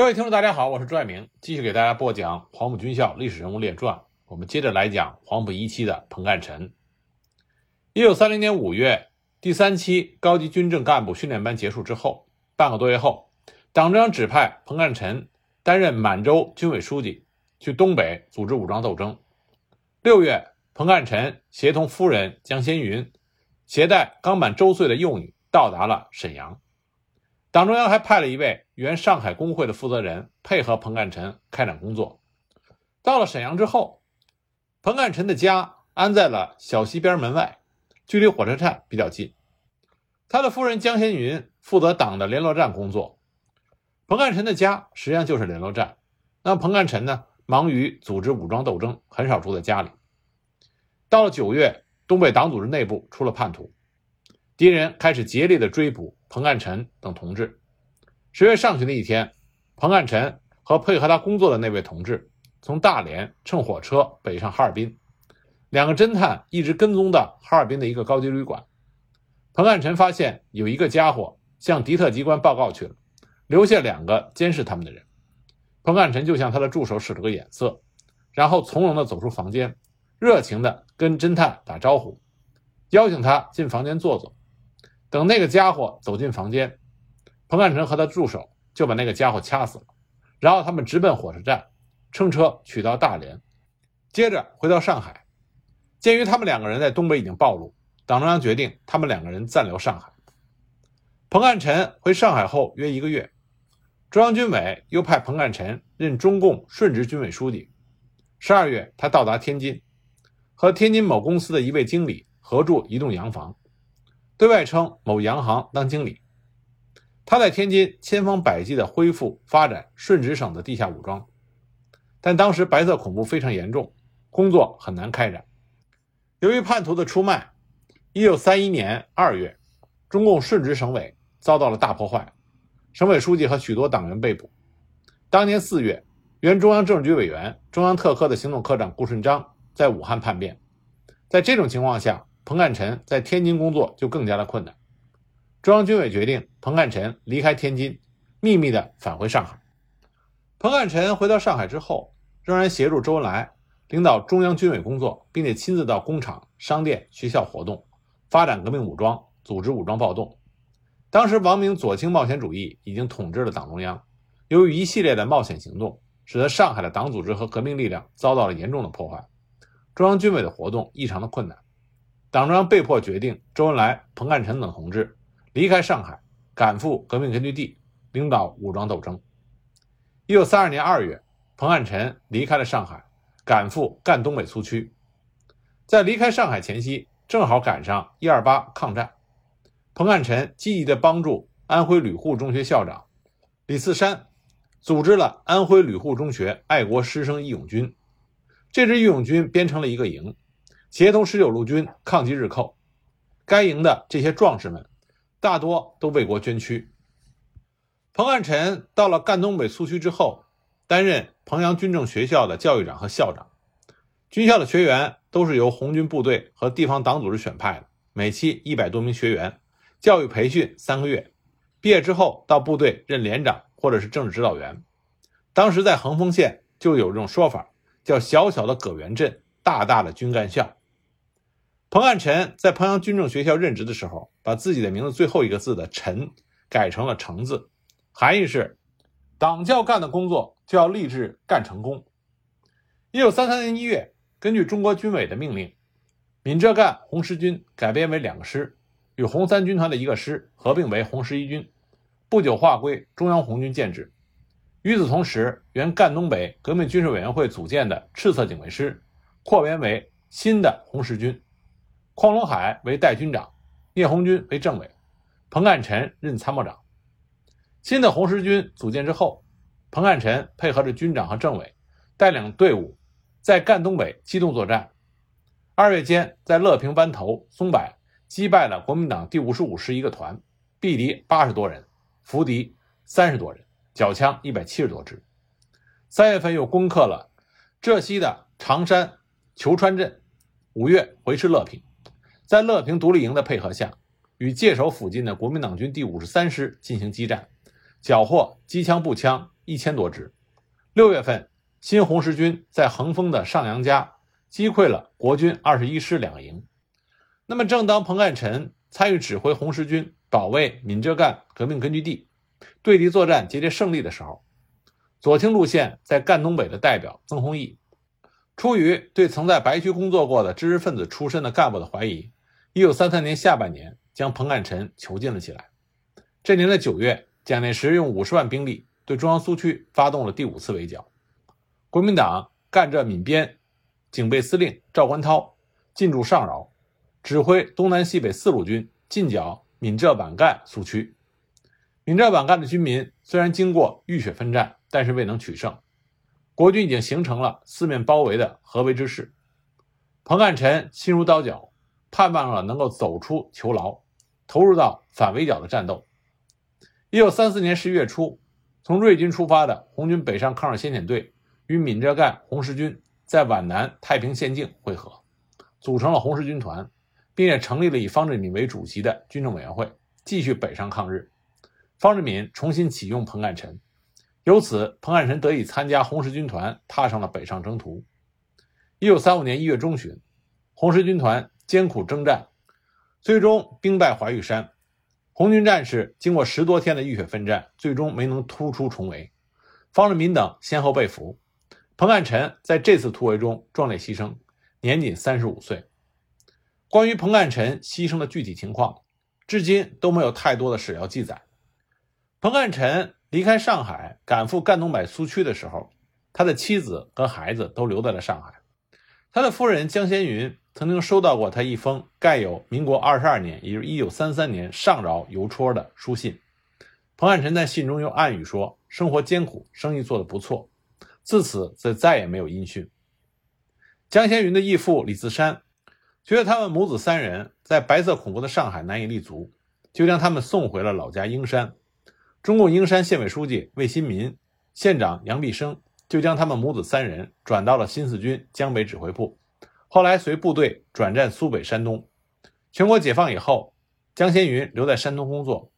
各位听众，大家好，我是朱爱明，继续给大家播讲《黄埔军校历史人物列传》。我们接着来讲黄埔一期的彭干臣。一九三零年五月，第三期高级军政干部训练班结束之后，半个多月后，党中央指派彭干臣担任满洲军委书记，去东北组织武装斗争。六月，彭干臣协同夫人江先云，携带刚满周岁的幼女，到达了沈阳。党中央还派了一位原上海工会的负责人配合彭干臣开展工作。到了沈阳之后，彭干臣的家安在了小西边门外，距离火车站比较近。他的夫人江先云负责党的联络站工作。彭干臣的家实际上就是联络站。那彭干臣呢，忙于组织武装斗争，很少住在家里。到了九月，东北党组织内部出了叛徒，敌人开始竭力的追捕。彭干臣等同志，十月上旬的一天，彭干臣和配合他工作的那位同志从大连乘火车北上哈尔滨。两个侦探一直跟踪到哈尔滨的一个高级旅馆。彭干臣发现有一个家伙向敌特机关报告去了，留下两个监视他们的人。彭干臣就向他的助手使了个眼色，然后从容地走出房间，热情地跟侦探打招呼，邀请他进房间坐坐。等那个家伙走进房间，彭干臣和他助手就把那个家伙掐死了。然后他们直奔火车站，乘车取到大连，接着回到上海。鉴于他们两个人在东北已经暴露，党中央决定他们两个人暂留上海。彭干臣回上海后约一个月，中央军委又派彭干臣任中共顺直军委书记。十二月，他到达天津，和天津某公司的一位经理合住一栋洋房。对外称某洋行当经理，他在天津千方百计地恢复发展顺直省的地下武装，但当时白色恐怖非常严重，工作很难开展。由于叛徒的出卖，一九三一年二月，中共顺直省委遭到了大破坏，省委书记和许多党员被捕。当年四月，原中央政治局委员、中央特科的行动科长顾顺章在武汉叛变，在这种情况下。彭干臣在天津工作就更加的困难，中央军委决定彭干臣离开天津，秘密的返回上海。彭干臣回到上海之后，仍然协助周恩来领导中央军委工作，并且亲自到工厂、商店、学校活动，发展革命武装，组织武装暴动。当时王明左倾冒险主义已经统治了党中央，由于一系列的冒险行动，使得上海的党组织和革命力量遭到了严重的破坏，中央军委的活动异常的困难。党中央被迫决定，周恩来、彭干臣等同志离开上海，赶赴革命根据地，领导武装斗争。一九三二年二月，彭干臣离开了上海，赶赴赣东北苏区。在离开上海前夕，正好赶上一二八抗战。彭干臣积极地帮助安徽旅护中学校长李次山，组织了安徽旅护中学爱国师生义勇军。这支义勇军编成了一个营。协同十九路军抗击日寇，该营的这些壮士们大多都为国捐躯。彭汉臣到了赣东北苏区之后，担任彭阳军政学校的教育长和校长。军校的学员都是由红军部队和地方党组织选派的，每期一百多名学员，教育培训三个月，毕业之后到部队任连长或者是政治指导员。当时在横峰县就有这种说法，叫“小小的葛源镇，大大的军干校”。彭干臣在彭阳军政学校任职的时候，把自己的名字最后一个字的“臣”改成了“成”字，含义是：党教干的工作就要立志干成功。一九三三年一月，根据中国军委的命令，闽浙赣红十军改编为两个师，与红三军团的一个师合并为红十一军，不久划归中央红军建制。与此同时，原赣东北革命军事委员会组建的赤色警卫师，扩编为新的红十军。匡龙海为代军长，聂红军为政委，彭干臣任参谋长。新的红十军组建之后，彭干臣配合着军长和政委，带领队伍在赣东北机动作战。二月间，在乐平湾头、松柏击败了国民党第五十五师一个团，毙敌八十多人，俘敌三十多人，缴枪一百七十多支。三月份又攻克了浙西的常山、裘川镇，五月回师乐平。在乐平独立营的配合下，与界首附近的国民党军第五十三师进行激战，缴获机枪、步枪一千多支。六月份，新红十军在横峰的上杨家击溃了国军二十一师两营。那么，正当彭干臣参与指挥红十军保卫闽浙赣革命根据地，对敌作战节节胜利的时候，左倾路线在赣东北的代表曾洪义，出于对曾在白区工作过的知识分子出身的干部的怀疑，一九三三年下半年将彭干臣囚禁了起来。这年的九月，蒋介石用五十万兵力对中央苏区发动了第五次围剿，国民党赣浙闽边警备司令赵观涛进驻上饶。指挥东南西北四路军进剿闽浙皖赣苏区。闽浙皖赣的军民虽然经过浴血奋战，但是未能取胜。国军已经形成了四面包围的合围之势。彭干臣心如刀绞，盼望着能够走出囚牢，投入到反围剿的战斗。一九三四年十一月初，从瑞金出发的红军北上抗日先遣队与闽浙赣红十军在皖南太平县境会合，组成了红十军团。并且成立了以方志敏为主席的军政委员会，继续北上抗日。方志敏重新启用彭干臣，由此彭干臣得以参加红十军团，踏上了北上征途。一九三五年一月中旬，红十军团艰苦征战，最终兵败怀玉山。红军战士经过十多天的浴血奋战，最终没能突出重围。方志敏等先后被俘，彭干臣在这次突围中壮烈牺牲，年仅三十五岁。关于彭干臣牺牲的具体情况，至今都没有太多的史料记载。彭干臣离开上海赶赴赣东北苏区的时候，他的妻子和孩子都留在了上海。他的夫人江先云曾经收到过他一封盖有民国二十二年，也就是一九三三年上饶邮戳的书信。彭汉臣在信中又暗语说：“生活艰苦，生意做得不错。”自此则再也没有音讯。江先云的义父李自山。觉得他们母子三人在白色恐怖的上海难以立足，就将他们送回了老家英山。中共英山县委书记魏新民、县长杨必生就将他们母子三人转到了新四军江北指挥部，后来随部队转战苏北、山东。全国解放以后，江先云留在山东工作，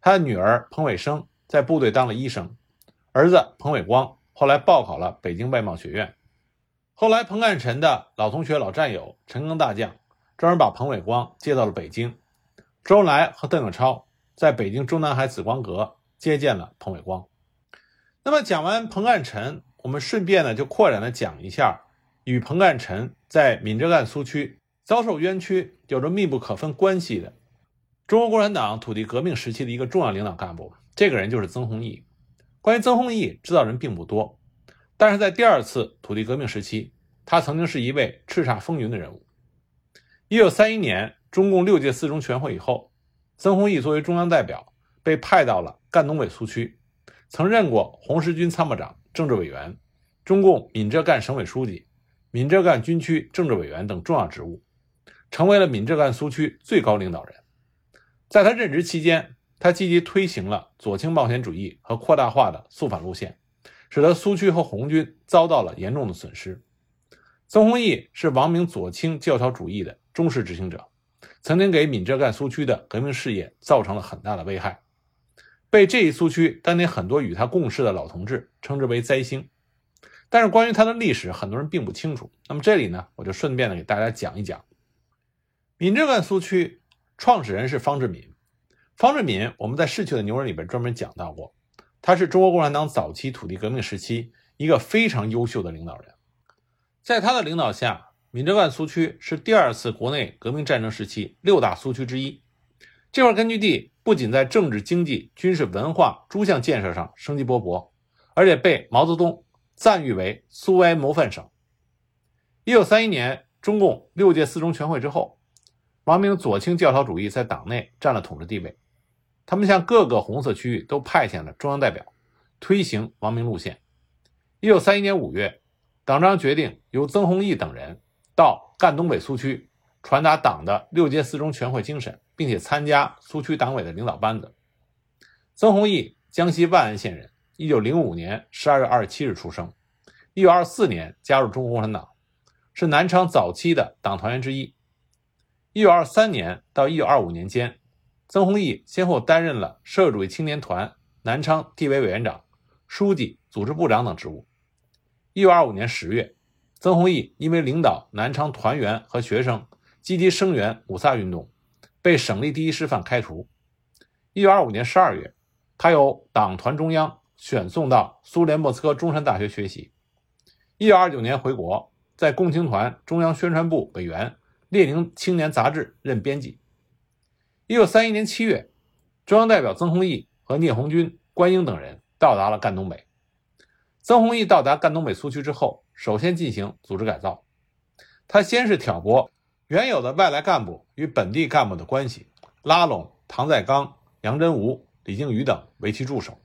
他的女儿彭伟生在部队当了医生，儿子彭伟光后来报考了北京外贸学院。后来，彭干臣的老同学、老战友陈赓大将专门把彭伟光接到了北京。周恩来和邓颖超在北京中南海紫光阁接见了彭伟光。那么，讲完彭干臣，我们顺便呢就扩展的讲一下与彭干臣在闽浙赣苏区遭受冤屈有着密不可分关系的中国共产党土地革命时期的一个重要领导干部，这个人就是曾洪易。关于曾洪易，知道人并不多。但是在第二次土地革命时期，他曾经是一位叱咤风云的人物。一九三一年，中共六届四中全会以后，曾洪易作为中央代表被派到了赣东北苏区，曾任过红十军参谋长、政治委员、中共闽浙赣省委书记、闽浙赣军区政治委员等重要职务，成为了闽浙赣苏区最高领导人。在他任职期间，他积极推行了左倾冒险主义和扩大化的肃反路线。使得苏区和红军遭到了严重的损失。曾洪易是王明左倾教条主义的忠实执行者，曾经给闽浙赣苏区的革命事业造成了很大的危害，被这一苏区当年很多与他共事的老同志称之为“灾星”。但是关于他的历史，很多人并不清楚。那么这里呢，我就顺便的给大家讲一讲。闽浙赣苏区创始人是方志敏，方志敏我们在逝去的牛人里边专门讲到过。他是中国共产党早期土地革命时期一个非常优秀的领导人，在他的领导下，闽浙赣苏区是第二次国内革命战争时期六大苏区之一。这块根据地不仅在政治、经济、军事、文化诸项建设上生机勃勃，而且被毛泽东赞誉为苏维埃模范省。一九三一年，中共六届四中全会之后，王明左倾教条主义在党内占了统治地位。他们向各个红色区域都派遣了中央代表，推行王明路线。一九三一年五月，党章决定由曾洪易等人到赣东北苏区传达党的六届四中全会精神，并且参加苏区党委的领导班子。曾洪易，江西万安县人，一九零五年十二月二十七日出生，一九二四年加入中国共产党，是南昌早期的党团员之一。一九二三年到一九二五年间。曾洪易先后担任了社会主义青年团南昌地委委员长、书记、组织部长等职务。一九二五年十月，曾洪义因为领导南昌团员和学生积极声援五卅运动，被省立第一师范开除。一九二五年十二月，他由党团中央选送到苏联莫斯科中山大学学习。一九二九年回国，在共青团中央宣传部委员、列宁青年杂志任编辑。一九三一年七月，中央代表曾洪义和聂红军、关英等人到达了赣东北。曾洪义到达赣东北苏区之后，首先进行组织改造。他先是挑拨原有的外来干部与本地干部的关系，拉拢唐在刚、杨真吾、李靖宇等为其助手。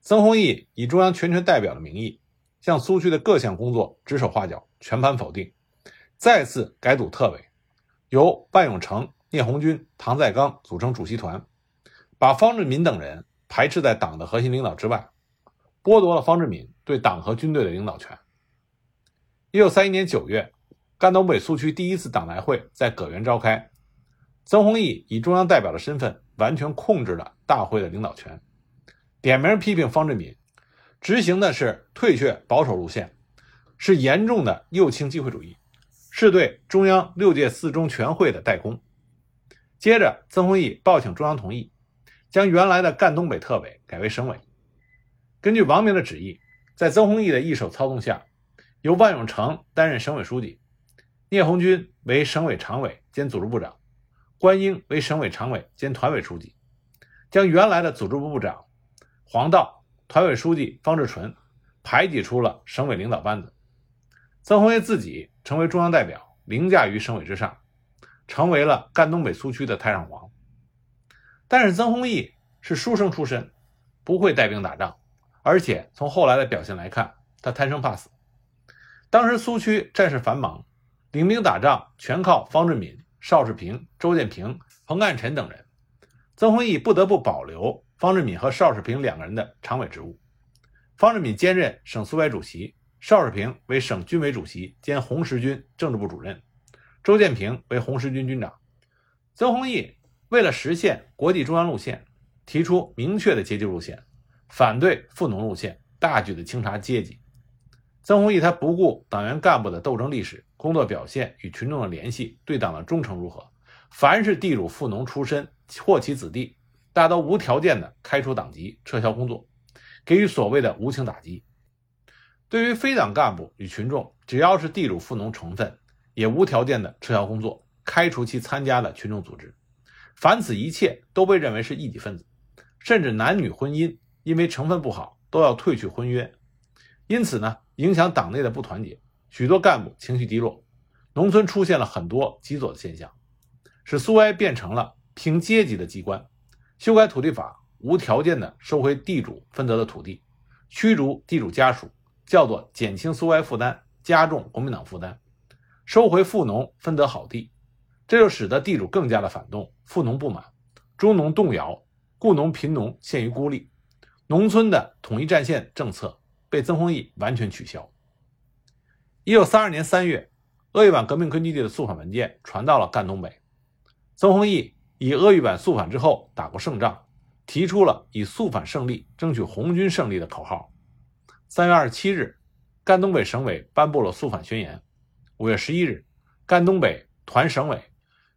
曾洪义以中央全权代表的名义，向苏区的各项工作指手画脚，全盘否定，再次改组特委，由万永成。聂红军、唐在刚组成主席团，把方志敏等人排斥在党的核心领导之外，剥夺了方志敏对党和军队的领导权。一九三一年九月，赣东北苏区第一次党代会在葛源召开，曾洪义以中央代表的身份，完全控制了大会的领导权，点名批评方志敏，执行的是退却保守路线，是严重的右倾机会主义，是对中央六届四中全会的代工。接着，曾洪义报请中央同意，将原来的赣东北特委改为省委。根据王明的旨意，在曾洪义的一手操纵下，由万永成担任省委书记，聂红军为省委常委兼组织部长，关英为省委常委兼团委书记，将原来的组织部部长黄道、团委书记方志纯排挤出了省委领导班子。曾洪义自己成为中央代表，凌驾于省委之上。成为了赣东北苏区的太上皇，但是曾洪义是书生出身，不会带兵打仗，而且从后来的表现来看，他贪生怕死。当时苏区战事繁忙，领兵打仗全靠方志敏、邵世平、周建平、彭干臣等人，曾洪义不得不保留方志敏和邵世平两个人的常委职务。方志敏兼任省苏维主席，邵世平为省军委主席兼红十军政治部主任。周建平为红十军军长，曾洪义为了实现国际中央路线，提出明确的阶级路线，反对富农路线，大举的清查阶级。曾洪义他不顾党员干部的斗争历史、工作表现与群众的联系、对党的忠诚如何，凡是地主富农出身或其子弟，大家都无条件的开除党籍、撤销工作，给予所谓的无情打击。对于非党干部与群众，只要是地主富农成分。也无条件的撤销工作，开除其参加的群众组织，凡此一切都被认为是异己分子，甚至男女婚姻因为成分不好都要退去婚约，因此呢，影响党内的不团结，许多干部情绪低落，农村出现了很多极左的现象，使苏维埃变成了凭阶级的机关，修改土地法，无条件的收回地主分得的土地，驱逐地主家属，叫做减轻苏维埃负担，加重国民党负担。收回富农分得好地，这就使得地主更加的反动，富农不满，中农动摇，雇农贫农陷于孤立，农村的统一战线政策被曾洪义完全取消。一九三二年三月，鄂豫皖革命根据地的肃反文件传到了赣东北，曾洪义以鄂豫皖肃反之后打过胜仗，提出了以肃反胜利争取红军胜利的口号。三月二十七日，赣东北省委颁布了肃反宣言。五月十一日，赣东北团省委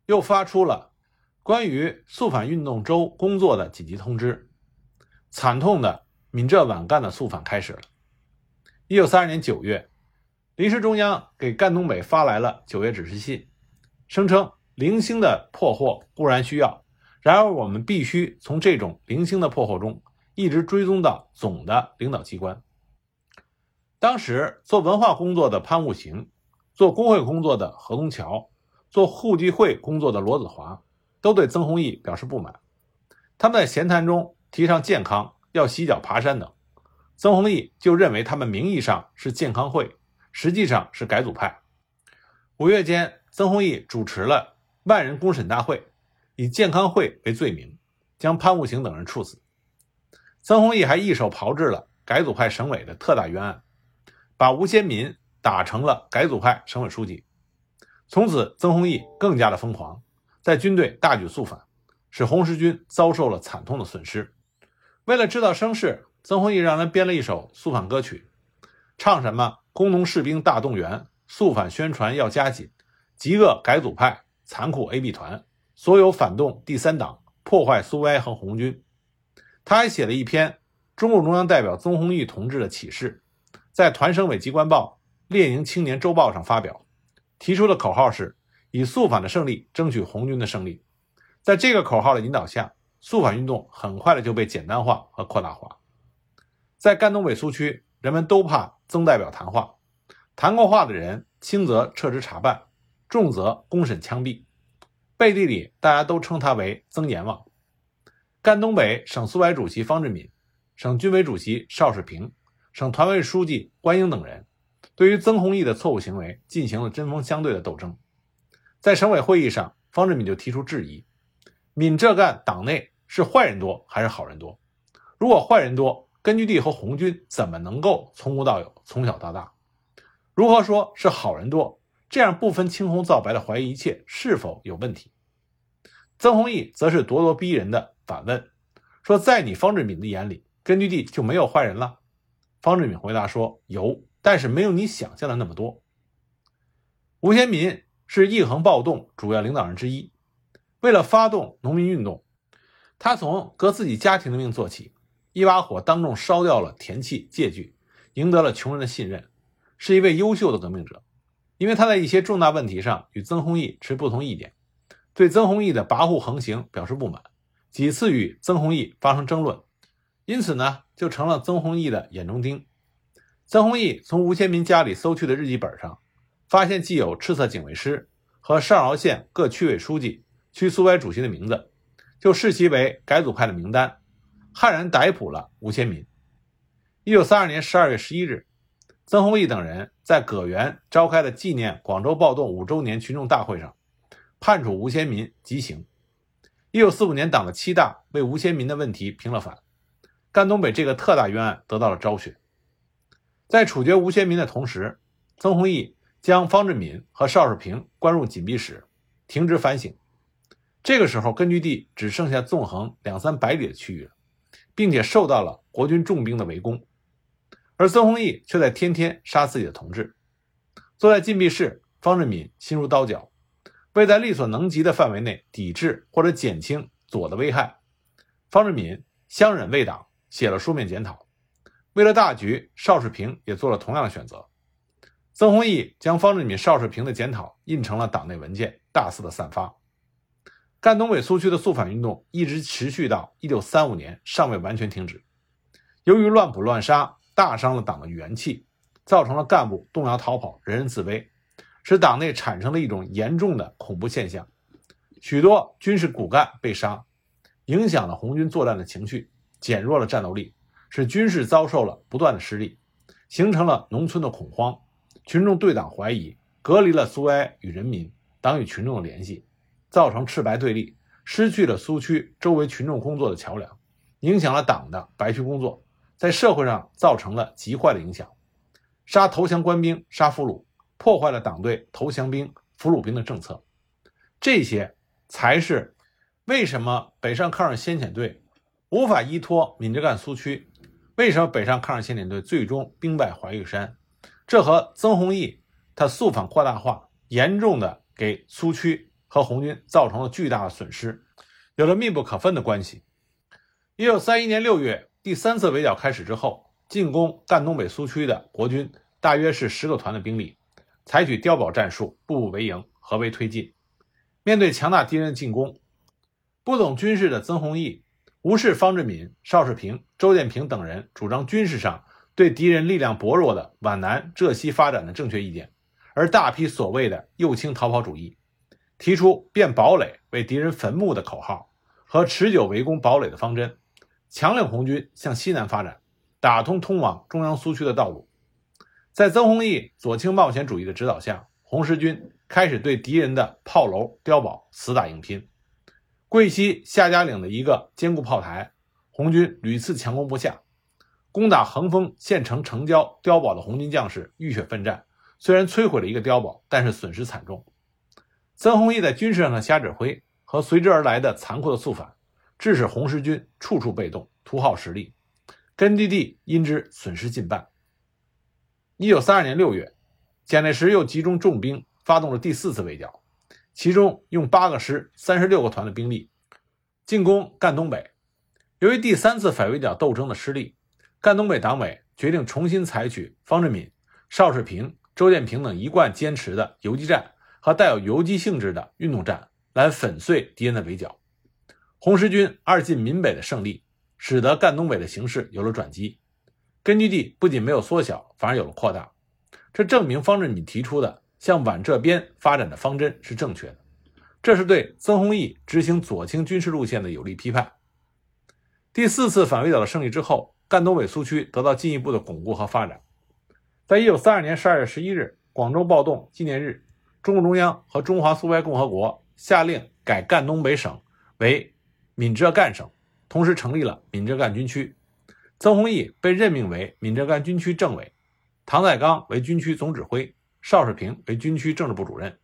又发出了关于肃反运动周工作的紧急通知。惨痛的闽浙皖赣的肃反开始了。一九三二年九月，临时中央给赣东北发来了九月指示信，声称零星的破获固然需要，然而我们必须从这种零星的破获中一直追踪到总的领导机关。当时做文化工作的潘悟行。做工会工作的何东桥，做互济会工作的罗子华，都对曾洪义表示不满。他们在闲谈中提倡健康，要洗脚爬山等。曾洪义就认为他们名义上是健康会，实际上是改组派。五月间，曾洪义主持了万人公审大会，以健康会为罪名，将潘悟行等人处死。曾洪义还一手炮制了改组派省委的特大冤案，把吴先民。打成了改组派省委书记，从此曾洪义更加的疯狂，在军队大举肃反，使红十军遭受了惨痛的损失。为了制造声势，曾洪义让人编了一首肃反歌曲，唱什么“工农士兵大动员，肃反宣传要加紧，极恶改组派，残酷 AB 团，所有反动第三党，破坏苏维埃和红军。”他还写了一篇中共中央代表曾洪义同志的启事，在团省委机关报《列宁青年周报》上发表，提出的口号是以肃反的胜利争取红军的胜利。在这个口号的引导下，肃反运动很快的就被简单化和扩大化。在赣东北苏区，人们都怕曾代表谈话，谈过话的人轻则撤职查办，重则公审枪毙。背地里大家都称他为曾阎王。赣东北省苏维主席方志敏、省军委主席邵世平、省团委书记关英等人，对于曾洪义的错误行为进行了针锋相对的斗争。在省委会议上，方志敏就提出质疑。闽浙赣党内是坏人多还是好人多？如果坏人多，根据地和红军怎么能够从无到有、从小到大？如何说是好人多？这样不分青红皂白的怀疑一切是否有问题？曾洪义则是咄咄逼人的反问说：“在你方志敏的眼里，根据地就没有坏人了？”方志敏回答说：“有，但是没有你想象的那么多。”吴先民是义恒暴动主要领导人之一。为了发动农民运动，他从革自己家庭的命做起，一把火当众烧掉了田契、借据，赢得了穷人的信任，是一位优秀的革命者。因为他在一些重大问题上与曾洪义持不同意见，对曾洪义的跋扈横行表示不满，几次与曾洪义发生争论，因此呢，就成了曾洪义的眼中钉。曾洪义从吴先民家里搜去的日记本上，发现既有赤色警卫师和上饶县各区委书记。区苏维主席的名字，就视其为改组派的名单，悍然逮捕了吴先民。一九三二年十二月十一日，曾洪义等人在葛源召开的纪念广州暴动五周年群众大会上，判处吴先民极刑。一九四五年，党的七大为吴先民的问题平了反，赣东北这个特大冤案得到了昭雪。在处决吴先民的同时，曾洪义将方志敏和邵世平关入紧闭室，停职反省。这个时候，根据地只剩下纵横两三百里的区域了，并且受到了国军重兵的围攻，而曾洪义却在天天杀自己的同志。坐在禁闭室，方志敏心如刀绞，为在力所能及的范围内抵制或者减轻左的危害，方志敏相忍为党，写了书面检讨。为了大局，邵世平也做了同样的选择。曾洪义将方志敏、邵世平的检讨印成了党内文件，大肆的散发。赣东北苏区的肃反运动一直持续到一九三五年，尚未完全停止。由于乱捕乱杀，大伤了党的元气，造成了干部动摇逃跑、人人自危，使党内产生了一种严重的恐怖现象。许多军事骨干被杀，影响了红军作战的情绪，减弱了战斗力，使军事遭受了不断的失利，形成了农村的恐慌，群众对党怀疑，隔离了苏维埃与人民、党与群众的联系。造成赤白对立，失去了苏区周围群众工作的桥梁，影响了党的白区工作，在社会上造成了极坏的影响。杀投降官兵，杀俘虏，破坏了党对投降兵、俘虏兵的政策。这些才是为什么北上抗日先遣队无法依托闽浙赣苏区，为什么北上抗日先遣队最终兵败怀玉山。这和曾洪义他肃反扩大化，严重的给苏区。和红军造成了巨大的损失，有着密不可分的关系。一九三一年六月，第三次围剿开始之后，进攻赣东北苏区的国军大约是十个团的兵力，采取碉堡战术，步步为营，合围推进。面对强大敌人的进攻，不懂军事的曾洪义无视方志敏、邵世平、周建平等人主张军事上对敌人力量薄弱的皖南、浙西发展的正确意见，而大批所谓的右倾逃跑主义。提出变堡垒为敌人坟墓的口号和持久围攻堡垒的方针，强令红军向西南发展，打通通往中央苏区的道路。在曾洪义左倾冒险主义的指导下，红十军开始对敌人的炮楼、碉堡死打硬拼。桂西夏家岭的一个坚固炮台，红军屡次强攻不下。攻打横峰县城城郊碉堡的红军将士浴血奋战，虽然摧毁了一个碉堡，但是损失惨重。曾洪义在军事上的瞎指挥和随之而来的残酷的肃反，致使红十军处处被动，徒耗实力。根据地因之损失近半。一九三二年六月，蒋介石又集中重兵发动了第四次围剿，其中用八个师、三十六个团的兵力进攻赣东北。由于第三次反围剿斗争的失利，赣东北党委决定重新采取方志敏、邵世平、周建平等一贯坚持的游击战和带有游击性质的运动战来粉碎敌人的围剿。红十军二进闽北的胜利，使得赣东北的形势有了转机。根据地不仅没有缩小，反而有了扩大，这证明方志敏提出的向皖浙边发展的方针是正确的。这是对曾洪易执行左倾军事路线的有力批判。第四次反围剿的胜利之后，赣东北苏区得到进一步的巩固和发展。在一九三二年十二月十一日广州暴动纪念日，中共中央和中华苏维埃共和国下令改赣东北省为闽浙赣省，同时成立了闽浙赣军区。曾洪易被任命为闽浙赣军区政委，唐在刚为军区总指挥，邵世平为军区政治部主任。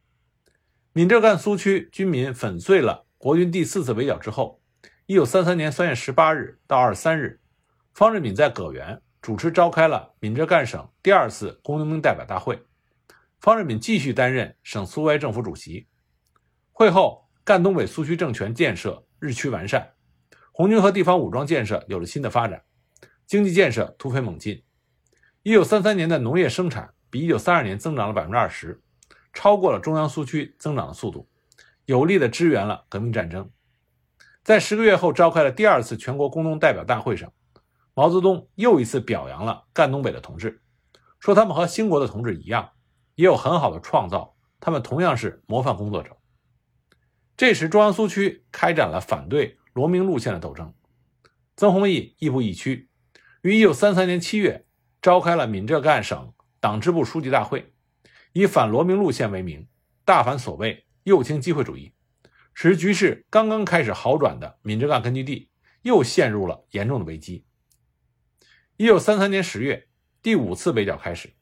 闽浙赣苏区军民粉碎了国军第四次围剿之后，一九三三年三月十八日到二十三日，方志敏在葛源主持召开了闽浙赣省第二次工农兵代表大会，方志敏继续担任省苏维埃政府主席。会后，赣东北苏区政权建设日趋完善，红军和地方武装建设有了新的发展。经济建设突飞猛进，一九三三年的农业生产比一九三二年增长了百分之二十，超过了中央苏区增长的速度，有力的支援了革命战争。在十个月后召开了第二次全国工农代表大会上，毛泽东又一次表扬了赣东北的同志，说他们和兴国的同志一样，也有很好的创造，他们同样是模范工作者。这时，中央苏区开展了反对罗明路线的斗争，曾洪易亦步亦趋。于一九三三年七月，召开了闽浙赣省党支部书记大会，以反罗明路线为名，大反所谓右倾机会主义，使局势刚刚开始好转的闽浙赣根据地又陷入了严重的危机。一九三三年十月，第五次围剿开始，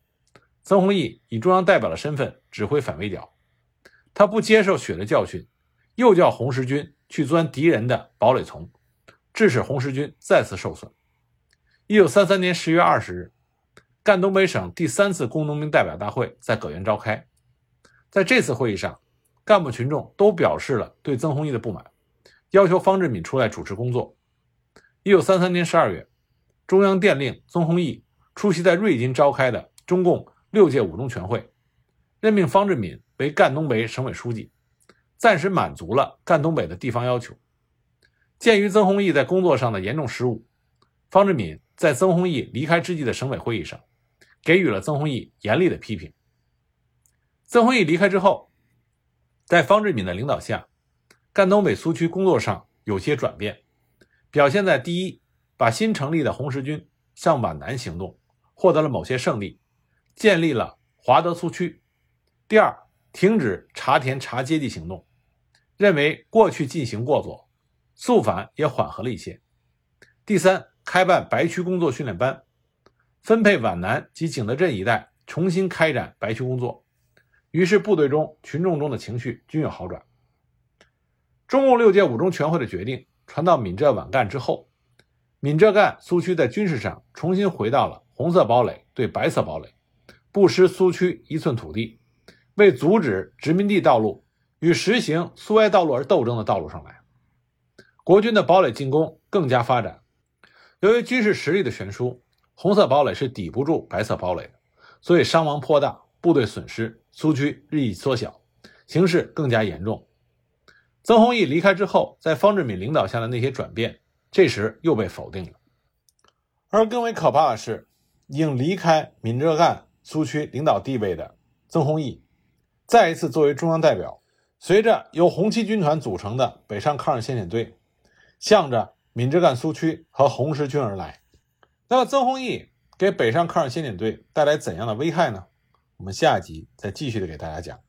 曾洪易以中央代表的身份指挥反围剿，他不接受血的教训，又叫红十军去钻敌人的堡垒丛，致使红十军再次受损。一九三三年十月二十日，赣东北省第三次工农兵代表大会在葛源召开。在这次会议上，干部群众都表示了对曾洪易的不满，要求方志敏出来主持工作。一九三三年十二月，中央电令曾洪易出席在瑞金召开的中共六届五中全会，任命方志敏为赣东北省委书记，暂时满足了赣东北的地方要求。鉴于曾洪易在工作上的严重失误，方志敏。在曾洪易离开之际的省委会议上，给予了曾洪易严厉的批评。曾洪易离开之后，在方志敏的领导下，赣东北苏区工作上有些转变，表现在第一，把新成立的红十军向皖南行动，获得了某些胜利，建立了华德苏区；第二，停止查田查阶级行动，认为过去进行过左，肃反也缓和了一些；第三。开办白区工作训练班，分配皖南及景德镇一带重新开展白区工作，于是部队中、群众中的情绪均有好转。中共六届五中全会的决定传到闽浙皖赣之后，闽浙赣苏区在军事上重新回到了红色堡垒对白色堡垒，不失苏区一寸土地，为阻止殖民地道路与实行苏维埃道路而斗争的道路上来。国军的堡垒进攻更加发展。由于军事实力的悬殊，红色堡垒是抵不住白色堡垒的，所以伤亡颇大，部队损失，苏区日益缩小，形势更加严重。曾洪易离开之后，在方志敏领导下的那些转变，这时又被否定了。而更为可怕的是，已经离开闽浙赣苏区领导地位的曾洪易，再一次作为中央代表，随着由红七军团组成的北上抗日先遣队，向着。闽浙赣苏区和红十军而来，那么曾洪易给北上抗日先遣队带来怎样的危害呢？我们下集再继续的给大家讲。